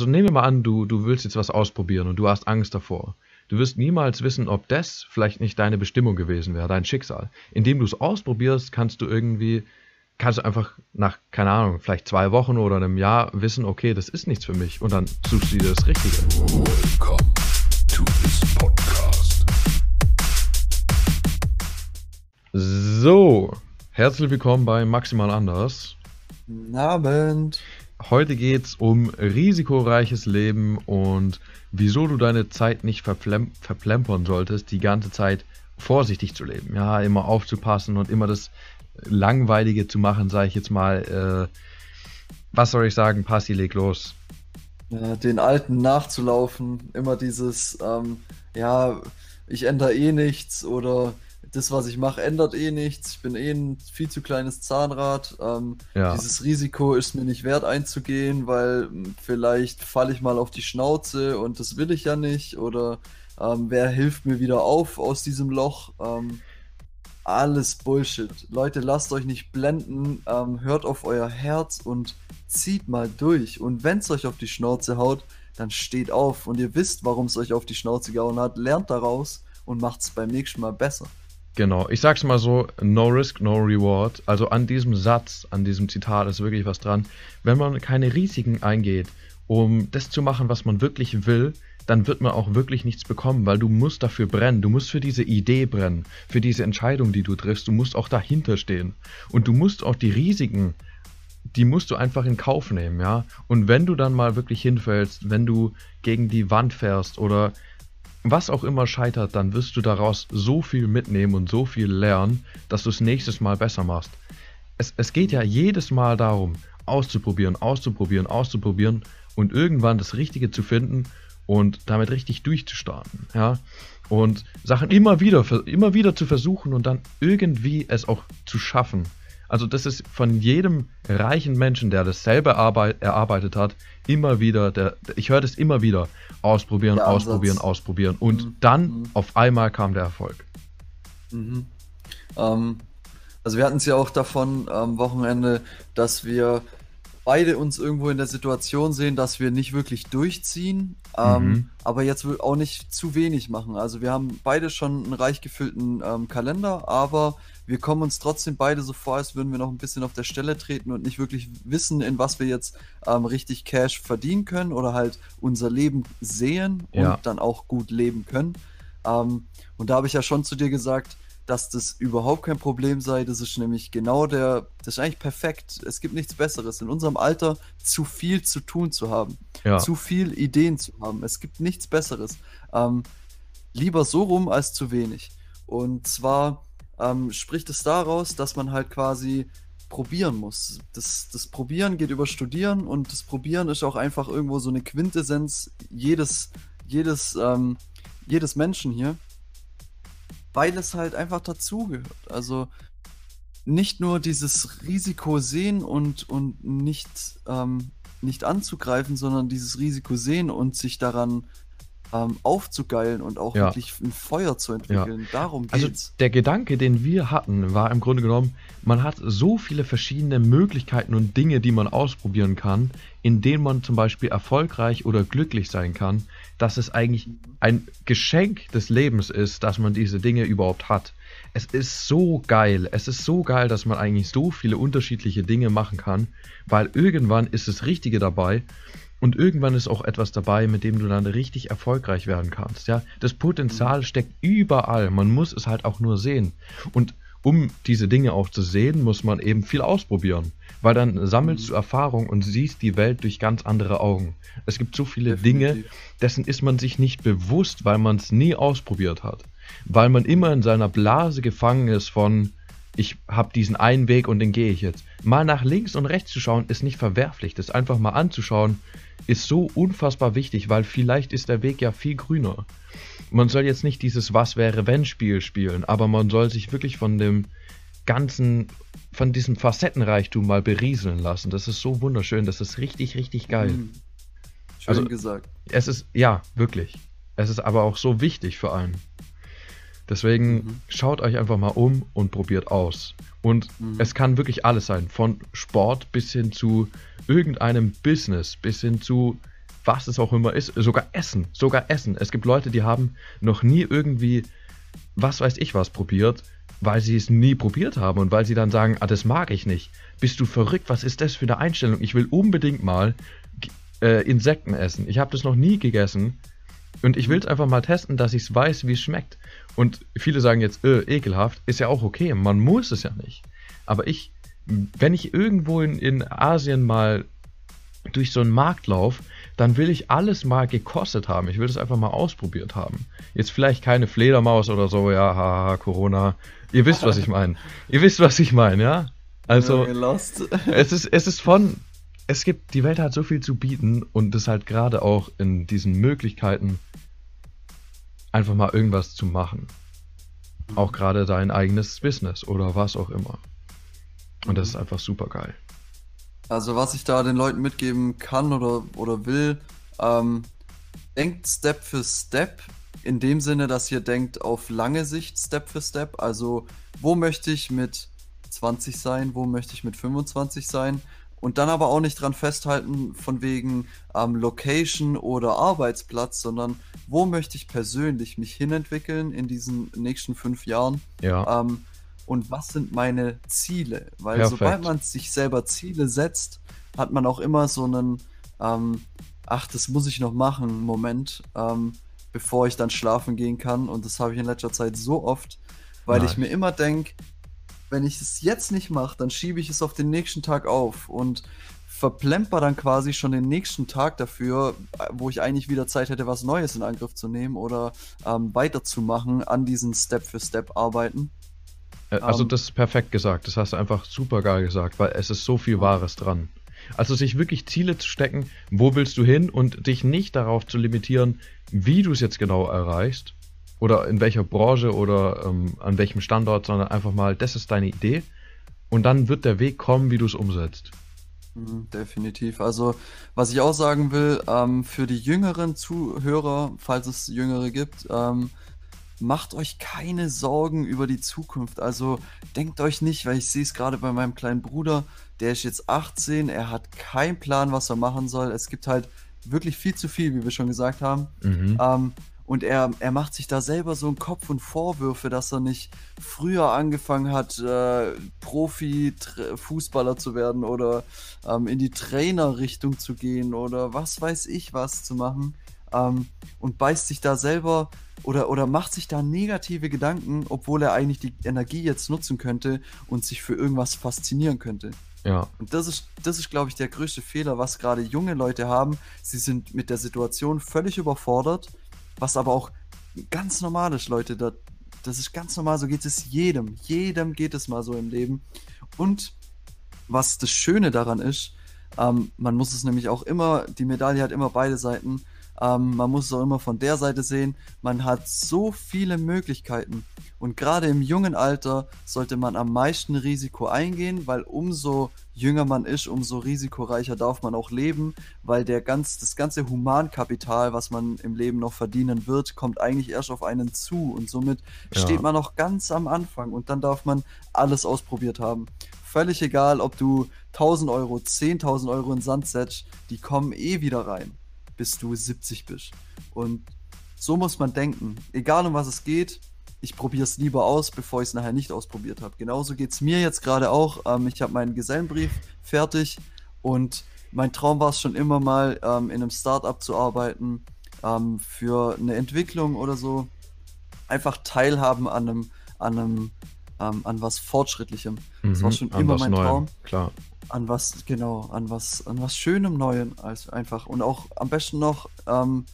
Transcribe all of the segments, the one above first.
Also nehmen wir mal an, du, du willst jetzt was ausprobieren und du hast Angst davor. Du wirst niemals wissen, ob das vielleicht nicht deine Bestimmung gewesen wäre, dein Schicksal. Indem du es ausprobierst, kannst du irgendwie, kannst du einfach nach, keine Ahnung, vielleicht zwei Wochen oder einem Jahr wissen, okay, das ist nichts für mich. Und dann suchst du dir das Richtige. Welcome to this podcast. So, herzlich willkommen bei Maximal Anders. Guten Abend. Heute geht es um risikoreiches Leben und wieso du deine Zeit nicht verplem verplempern solltest, die ganze Zeit vorsichtig zu leben. Ja, immer aufzupassen und immer das Langweilige zu machen, sage ich jetzt mal. Äh, was soll ich sagen? Passi, leg los. Den Alten nachzulaufen, immer dieses, ähm, ja, ich ändere eh nichts oder das, was ich mache, ändert eh nichts. Ich bin eh ein viel zu kleines Zahnrad. Ähm, ja. Dieses Risiko ist mir nicht wert einzugehen, weil hm, vielleicht falle ich mal auf die Schnauze und das will ich ja nicht. Oder ähm, wer hilft mir wieder auf aus diesem Loch? Ähm, alles Bullshit. Leute, lasst euch nicht blenden. Ähm, hört auf euer Herz und zieht mal durch. Und wenn es euch auf die Schnauze haut, dann steht auf und ihr wisst, warum es euch auf die Schnauze gehauen hat. Lernt daraus und macht es beim nächsten Mal besser. Genau, ich sag's mal so, no risk, no reward. Also an diesem Satz, an diesem Zitat ist wirklich was dran. Wenn man keine Risiken eingeht, um das zu machen, was man wirklich will, dann wird man auch wirklich nichts bekommen, weil du musst dafür brennen, du musst für diese Idee brennen, für diese Entscheidung, die du triffst, du musst auch dahinter stehen. Und du musst auch die Risiken, die musst du einfach in Kauf nehmen, ja. Und wenn du dann mal wirklich hinfällst, wenn du gegen die Wand fährst oder was auch immer scheitert, dann wirst du daraus so viel mitnehmen und so viel lernen, dass du es nächstes Mal besser machst. Es, es geht ja jedes Mal darum, auszuprobieren, auszuprobieren, auszuprobieren und irgendwann das Richtige zu finden und damit richtig durchzustarten. Ja? Und Sachen immer wieder, immer wieder zu versuchen und dann irgendwie es auch zu schaffen. Also das ist von jedem reichen Menschen, der das selber erarbeitet hat, immer wieder, der, ich höre das immer wieder, ausprobieren, der ausprobieren, Ansatz. ausprobieren. Und mhm. dann mhm. auf einmal kam der Erfolg. Mhm. Ähm, also wir hatten es ja auch davon am Wochenende, dass wir beide uns irgendwo in der Situation sehen, dass wir nicht wirklich durchziehen, ähm, mhm. aber jetzt auch nicht zu wenig machen. Also wir haben beide schon einen reich gefüllten ähm, Kalender, aber wir kommen uns trotzdem beide so vor, als würden wir noch ein bisschen auf der Stelle treten und nicht wirklich wissen, in was wir jetzt ähm, richtig Cash verdienen können oder halt unser Leben sehen und ja. dann auch gut leben können. Ähm, und da habe ich ja schon zu dir gesagt, dass das überhaupt kein Problem sei. Das ist nämlich genau der, das ist eigentlich perfekt. Es gibt nichts Besseres. In unserem Alter zu viel zu tun zu haben, ja. zu viel Ideen zu haben. Es gibt nichts Besseres. Ähm, lieber so rum als zu wenig. Und zwar ähm, spricht es daraus, dass man halt quasi probieren muss. Das, das Probieren geht über Studieren und das Probieren ist auch einfach irgendwo so eine Quintessenz jedes, jedes, ähm, jedes Menschen hier weil es halt einfach dazugehört. Also nicht nur dieses Risiko sehen und, und nicht, ähm, nicht anzugreifen, sondern dieses Risiko sehen und sich daran ähm, aufzugeilen und auch ja. wirklich ein Feuer zu entwickeln. Ja. Darum also geht's. Also der Gedanke, den wir hatten, war im Grunde genommen, man hat so viele verschiedene Möglichkeiten und Dinge, die man ausprobieren kann, in denen man zum Beispiel erfolgreich oder glücklich sein kann, dass es eigentlich ein Geschenk des Lebens ist, dass man diese Dinge überhaupt hat. Es ist so geil, es ist so geil, dass man eigentlich so viele unterschiedliche Dinge machen kann, weil irgendwann ist das Richtige dabei und irgendwann ist auch etwas dabei, mit dem du dann richtig erfolgreich werden kannst. Ja, das Potenzial mhm. steckt überall. Man muss es halt auch nur sehen. Und um diese Dinge auch zu sehen, muss man eben viel ausprobieren. Weil dann sammelst du mhm. Erfahrung und siehst die Welt durch ganz andere Augen. Es gibt so viele Definitiv. Dinge, dessen ist man sich nicht bewusst, weil man es nie ausprobiert hat. Weil man immer in seiner Blase gefangen ist von, ich habe diesen einen Weg und den gehe ich jetzt. Mal nach links und rechts zu schauen, ist nicht verwerflich. Das einfach mal anzuschauen, ist so unfassbar wichtig, weil vielleicht ist der Weg ja viel grüner. Man soll jetzt nicht dieses Was wäre wenn Spiel spielen, aber man soll sich wirklich von dem ganzen, von diesem Facettenreichtum mal berieseln lassen. Das ist so wunderschön, das ist richtig, richtig geil. Mhm. Schön also, gesagt. Es ist, ja, wirklich. Es ist aber auch so wichtig für einen. Deswegen mhm. schaut euch einfach mal um und probiert aus. Und mhm. es kann wirklich alles sein, von Sport bis hin zu irgendeinem Business, bis hin zu was es auch immer ist, sogar Essen, sogar Essen. Es gibt Leute, die haben noch nie irgendwie, was weiß ich was, probiert, weil sie es nie probiert haben und weil sie dann sagen, ah, das mag ich nicht. Bist du verrückt? Was ist das für eine Einstellung? Ich will unbedingt mal äh, Insekten essen. Ich habe das noch nie gegessen und ich will es einfach mal testen, dass ich es weiß, wie es schmeckt. Und viele sagen jetzt, äh, ekelhaft, ist ja auch okay, man muss es ja nicht. Aber ich, wenn ich irgendwo in, in Asien mal durch so einen Markt laufe, dann will ich alles mal gekostet haben. Ich will das einfach mal ausprobiert haben. Jetzt vielleicht keine Fledermaus oder so, ja, haha, Corona. Ihr wisst, was ich meine. Ihr wisst, was ich meine, ja? Also, es ist, es ist von, es gibt, die Welt hat so viel zu bieten und es halt gerade auch in diesen Möglichkeiten, einfach mal irgendwas zu machen. Auch gerade dein eigenes Business oder was auch immer. Und das ist einfach super geil. Also was ich da den Leuten mitgeben kann oder, oder will, ähm, denkt Step für Step in dem Sinne, dass ihr denkt auf lange Sicht Step für Step. Also wo möchte ich mit 20 sein, wo möchte ich mit 25 sein? Und dann aber auch nicht dran festhalten von wegen ähm, Location oder Arbeitsplatz, sondern wo möchte ich persönlich mich hinentwickeln in diesen nächsten fünf Jahren? Ja. Ähm, und was sind meine Ziele? Weil Perfekt. sobald man sich selber Ziele setzt, hat man auch immer so einen, ähm, ach, das muss ich noch machen, Moment, ähm, bevor ich dann schlafen gehen kann. Und das habe ich in letzter Zeit so oft, weil nice. ich mir immer denke, wenn ich es jetzt nicht mache, dann schiebe ich es auf den nächsten Tag auf und verplemper dann quasi schon den nächsten Tag dafür, wo ich eigentlich wieder Zeit hätte, was Neues in Angriff zu nehmen oder ähm, weiterzumachen an diesen Step-für-Step-Arbeiten. Also ähm. das ist perfekt gesagt. Das hast du einfach super geil gesagt, weil es ist so viel Wahres dran. Also sich wirklich Ziele zu stecken, wo willst du hin und dich nicht darauf zu limitieren, wie du es jetzt genau erreichst oder in welcher Branche oder ähm, an welchem Standort, sondern einfach mal, das ist deine Idee und dann wird der Weg kommen, wie du es umsetzt. Mhm, definitiv. Also, was ich auch sagen will, ähm, für die jüngeren Zuhörer, falls es jüngere gibt, ähm, macht euch keine Sorgen über die Zukunft. Also denkt euch nicht, weil ich sehe es gerade bei meinem kleinen Bruder, der ist jetzt 18, er hat keinen Plan, was er machen soll. Es gibt halt wirklich viel zu viel, wie wir schon gesagt haben. Mhm. Ähm, und er, er macht sich da selber so einen Kopf und Vorwürfe, dass er nicht früher angefangen hat, äh, Profi-Fußballer zu werden oder ähm, in die Trainerrichtung zu gehen oder was weiß ich was zu machen. Ähm, und beißt sich da selber oder, oder macht sich da negative Gedanken, obwohl er eigentlich die Energie jetzt nutzen könnte und sich für irgendwas faszinieren könnte. Ja. Und das ist, das ist, glaube ich, der größte Fehler, was gerade junge Leute haben. Sie sind mit der Situation völlig überfordert, was aber auch ganz normal ist, Leute. Das, das ist ganz normal, so geht es jedem. Jedem geht es mal so im Leben. Und was das Schöne daran ist, ähm, man muss es nämlich auch immer, die Medaille hat immer beide Seiten. Ähm, man muss es auch immer von der Seite sehen. Man hat so viele Möglichkeiten. Und gerade im jungen Alter sollte man am meisten Risiko eingehen, weil umso jünger man ist, umso risikoreicher darf man auch leben, weil der ganz, das ganze Humankapital, was man im Leben noch verdienen wird, kommt eigentlich erst auf einen zu. Und somit ja. steht man noch ganz am Anfang und dann darf man alles ausprobiert haben. Völlig egal, ob du 1000 Euro, 10.000 Euro in Sand setzt, die kommen eh wieder rein bis du 70 bist. Und so muss man denken. Egal um was es geht, ich probiere es lieber aus, bevor ich es nachher nicht ausprobiert habe. Genauso geht es mir jetzt gerade auch. Ähm, ich habe meinen Gesellenbrief fertig und mein Traum war es schon immer mal, ähm, in einem Startup zu arbeiten, ähm, für eine Entwicklung oder so. Einfach teilhaben an einem, an einem, ähm, an was Fortschrittlichem. Mhm, das war mhm, schon immer mein Neuem, Traum. Klar an was, genau, an was, an was Schönem Neuen als einfach und auch am besten noch ähm,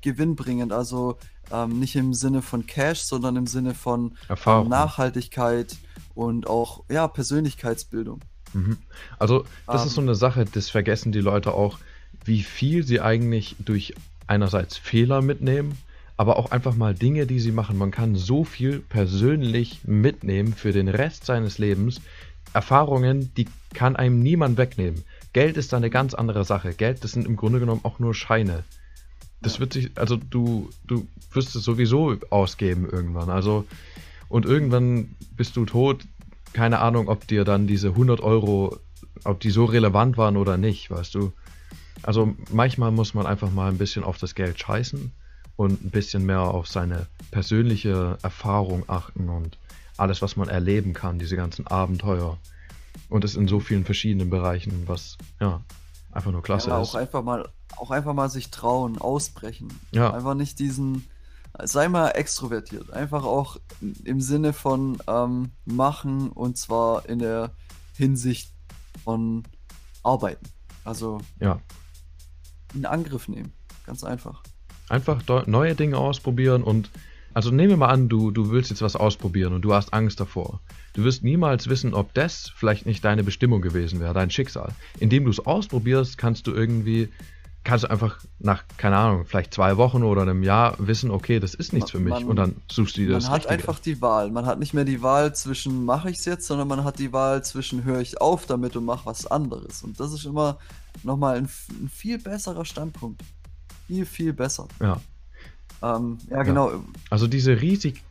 gewinnbringend, also ähm, nicht im Sinne von Cash, sondern im Sinne von Erfahrung. Nachhaltigkeit und auch ja, Persönlichkeitsbildung. Mhm. Also das ähm, ist so eine Sache, das vergessen die Leute auch, wie viel sie eigentlich durch einerseits Fehler mitnehmen, aber auch einfach mal Dinge, die sie machen. Man kann so viel persönlich mitnehmen für den Rest seines Lebens, Erfahrungen, die kann einem niemand wegnehmen. Geld ist da eine ganz andere Sache. Geld, das sind im Grunde genommen auch nur Scheine. Das wird sich, also du, du wirst es sowieso ausgeben irgendwann. Also, und irgendwann bist du tot. Keine Ahnung, ob dir dann diese 100 Euro, ob die so relevant waren oder nicht, weißt du. Also manchmal muss man einfach mal ein bisschen auf das Geld scheißen und ein bisschen mehr auf seine persönliche Erfahrung achten und alles, was man erleben kann, diese ganzen Abenteuer. Und es in so vielen verschiedenen Bereichen, was ja einfach nur klasse ja, ist. Auch einfach mal, auch einfach mal sich trauen, ausbrechen. Ja. Einfach nicht diesen, sei mal extrovertiert. Einfach auch im Sinne von ähm, machen und zwar in der Hinsicht von arbeiten. Also ja. in Angriff nehmen. Ganz einfach. Einfach neue Dinge ausprobieren und also nehmen wir mal an, du, du willst jetzt was ausprobieren und du hast Angst davor. Du wirst niemals wissen, ob das vielleicht nicht deine Bestimmung gewesen wäre, dein Schicksal. Indem du es ausprobierst, kannst du irgendwie, kannst du einfach nach, keine Ahnung, vielleicht zwei Wochen oder einem Jahr wissen, okay, das ist nichts für mich Man- und dann suchst du dir das Man hat Richtige. einfach die Wahl. Man hat nicht mehr die Wahl zwischen mache ich es jetzt, sondern man hat die Wahl zwischen höre ich auf damit und mache was anderes. Und das ist immer nochmal ein, ein viel besserer Standpunkt. Viel, viel besser. Ja, Ähm, ja, genau. also diese riesig,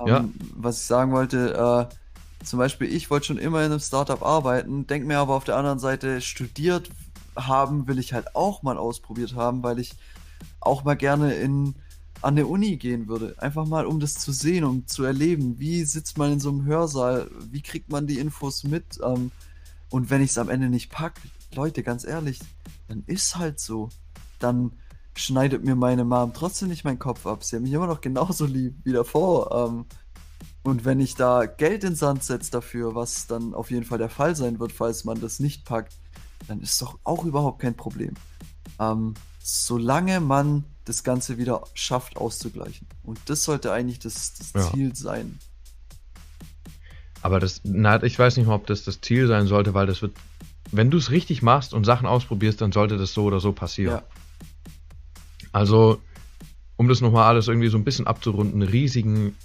Ähm, Ja. Was ich sagen wollte, äh, zum Beispiel, ich wollte schon immer in einem Startup arbeiten, denk mir aber auf der anderen Seite, studiert haben will ich halt auch mal ausprobiert haben, weil ich auch mal gerne in, an eine Uni gehen würde. Einfach mal, um das zu sehen, um zu erleben. Wie sitzt man in so einem Hörsaal? Wie kriegt man die Infos mit? Ähm, und wenn ich es am Ende nicht pack, Leute, ganz ehrlich, dann ist halt so. Dann schneidet mir meine Mom trotzdem nicht meinen Kopf ab. Sie hat mich immer noch genauso lieb wie davor. Ähm, und wenn ich da Geld in den Sand setze dafür, was dann auf jeden Fall der Fall sein wird, falls man das nicht packt, dann ist doch auch überhaupt kein Problem. Ähm, solange man das Ganze wieder schafft auszugleichen. Und das sollte eigentlich das, das Ja. Ziel sein. aber das, na, ich weiß nicht mal, ob das das Ziel sein sollte, weil das wird, wenn du es richtig machst und Sachen ausprobierst, dann sollte das so oder so passieren. Ja. Also, um das nochmal alles irgendwie so ein bisschen abzurunden, Risiken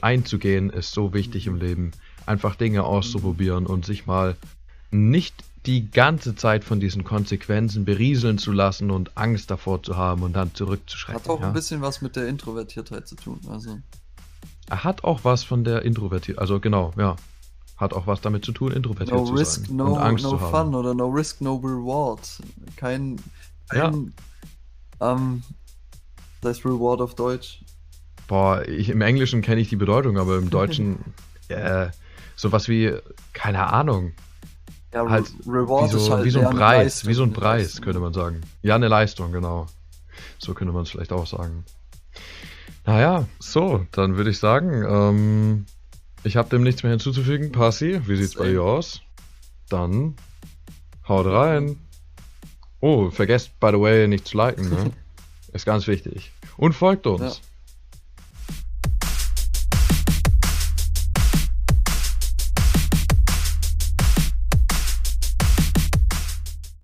einzugehen, ist so wichtig im Leben. Einfach Dinge auszuprobieren und sich mal nicht die ganze Zeit von diesen Konsequenzen berieseln zu lassen und Angst davor zu haben und dann zurückzuschrecken. Hat auch ja. ein bisschen was mit der Introvertiertheit zu tun. Also, Er hat auch was von der Introvertiert, also genau, ja. Hat auch was damit zu tun, introvertiert no zu risk, sein no, Angst no fun oder no risk, no reward. Kein, Ja. Ähm, das heißt Reward auf Deutsch. Boah, ich, im Englischen kenne ich die Bedeutung, aber im Deutschen äh, sowas wie, keine Ahnung, Ja, halt Re Reward wie so, ist halt wie so ein Preis, Leistung, wie so ein eine Preis, Leistung. könnte man sagen. Ja, eine Leistung, genau. So könnte man es vielleicht auch sagen. Naja, so, dann würde ich sagen, ähm, ich habe dem nichts mehr hinzuzufügen. Passi, wie sieht's bei Same. dir aus? Dann haut rein. Oh, vergesst, by the way, nicht zu liken, ne? Ist ganz wichtig. Und folgt uns. Ja.